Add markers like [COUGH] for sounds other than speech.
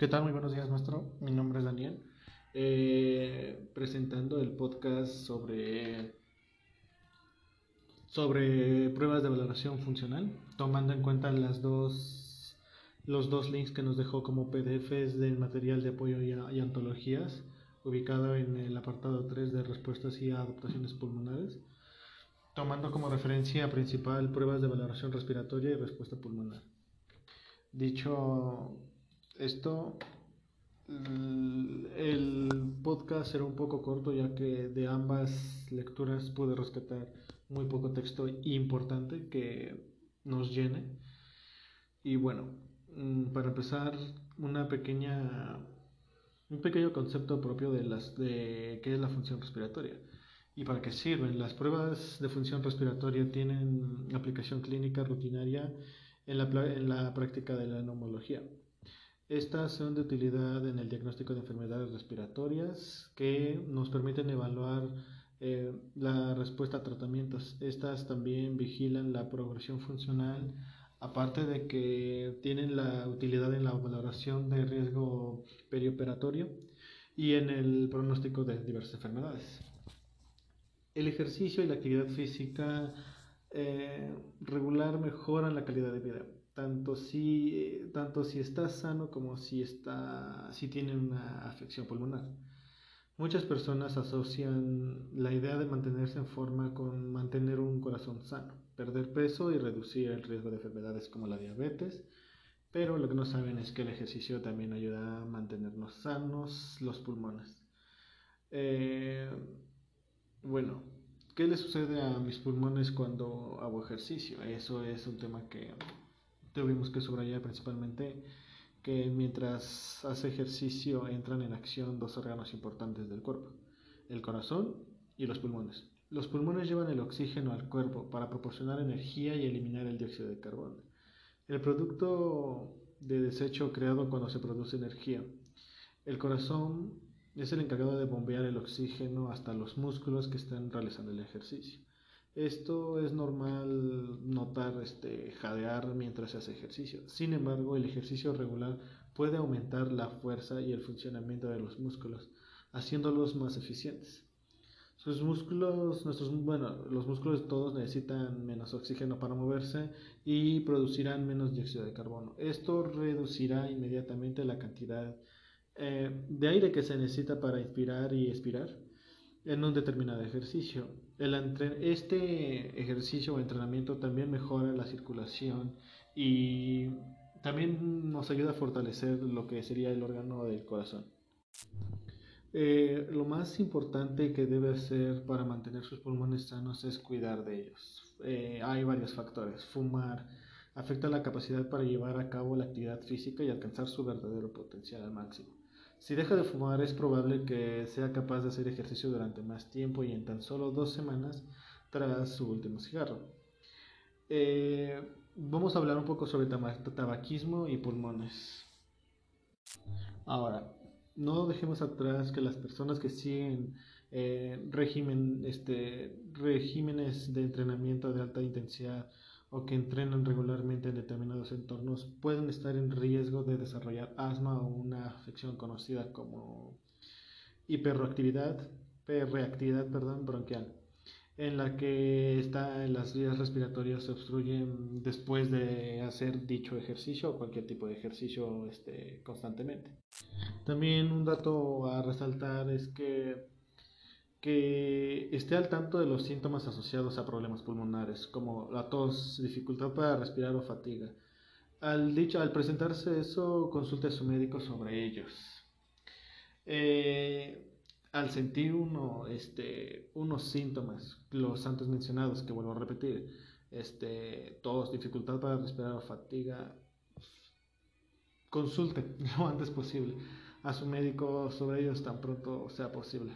¿Qué tal? Muy buenos días, maestro. Mi nombre es Daniel. Eh, presentando el podcast sobre, sobre pruebas de valoración funcional, tomando en cuenta las dos, los dos links que nos dejó como PDFs del material de apoyo y, y antologías, ubicado en el apartado 3 de respuestas y adaptaciones pulmonares tomando como referencia principal pruebas de valoración respiratoria y respuesta pulmonar. Dicho esto, el podcast será un poco corto ya que de ambas lecturas pude rescatar muy poco texto importante que nos llene. Y bueno, mm, para empezar, una pequeña, un pequeño concepto propio de, las, de qué es la función respiratoria y para qué sirven. Las pruebas de función respiratoria tienen aplicación clínica rutinaria en la, en la práctica de la neumología. Estas son de utilidad en el diagnóstico de enfermedades respiratorias que nos permiten evaluar eh, la respuesta a tratamientos. Estas también vigilan la progresión funcional, aparte de que tienen la utilidad en la valoración de riesgo perioperatorio y en el pronóstico de diversas enfermedades. El ejercicio y la actividad física eh, regular mejoran la calidad de vida, tanto si, tanto si está sano como si, está, si tiene una afección pulmonar. Muchas personas asocian la idea de mantenerse en forma con mantener un corazón sano, perder peso y reducir el riesgo de enfermedades como la diabetes, pero lo que no saben es que el ejercicio también ayuda a mantenernos sanos los pulmones. Eh, bueno, ¿qué le sucede a mis pulmones cuando hago ejercicio? Eso es un tema que tuvimos que subrayar principalmente que mientras hace ejercicio entran en acción dos órganos importantes del cuerpo, el corazón y los pulmones. Los pulmones llevan el oxígeno al cuerpo para proporcionar energía y eliminar el dióxido de carbono, el producto de desecho creado cuando se produce energía. El corazón es el encargado de bombear el oxígeno hasta los músculos que están realizando el ejercicio. Esto es normal notar este, jadear mientras se hace ejercicio. Sin embargo, el ejercicio regular puede aumentar la fuerza y el funcionamiento de los músculos, haciéndolos más eficientes. Sus músculos, nuestros, bueno, los músculos todos necesitan menos oxígeno para moverse y producirán menos dióxido de carbono. Esto reducirá inmediatamente la cantidad eh, de aire que se necesita para inspirar y expirar en un determinado ejercicio. Este ejercicio o entrenamiento también mejora la circulación y también nos ayuda a fortalecer lo que sería el órgano del corazón. Eh, lo más importante que debe hacer para mantener sus pulmones sanos es cuidar de ellos. Eh, hay varios factores. Fumar afecta la capacidad para llevar a cabo la actividad física y alcanzar su verdadero potencial al máximo. Si deja de fumar es probable que sea capaz de hacer ejercicio durante más tiempo y en tan solo dos semanas tras su último cigarro. Eh, vamos a hablar un poco sobre tabaquismo y pulmones. Ahora, no dejemos atrás que las personas que siguen eh, régimen, este, regímenes de entrenamiento de alta intensidad o que entrenan regularmente en determinados entornos pueden estar en riesgo de desarrollar asma o una afección conocida como hiperreactividad, reactividad perdón, bronquial, en la que está, las vías respiratorias se obstruyen después de hacer dicho ejercicio o cualquier tipo de ejercicio este, constantemente. También un dato a resaltar es que que esté al tanto de los síntomas asociados a problemas pulmonares, como la tos, dificultad para respirar o fatiga. Al, dicho, al presentarse eso, consulte a su médico sobre ellos. Eh, al sentir uno, este, unos síntomas, los antes mencionados, que vuelvo a repetir, este, tos, dificultad para respirar o fatiga, consulte [LAUGHS] lo antes posible a su médico sobre ellos tan pronto sea posible.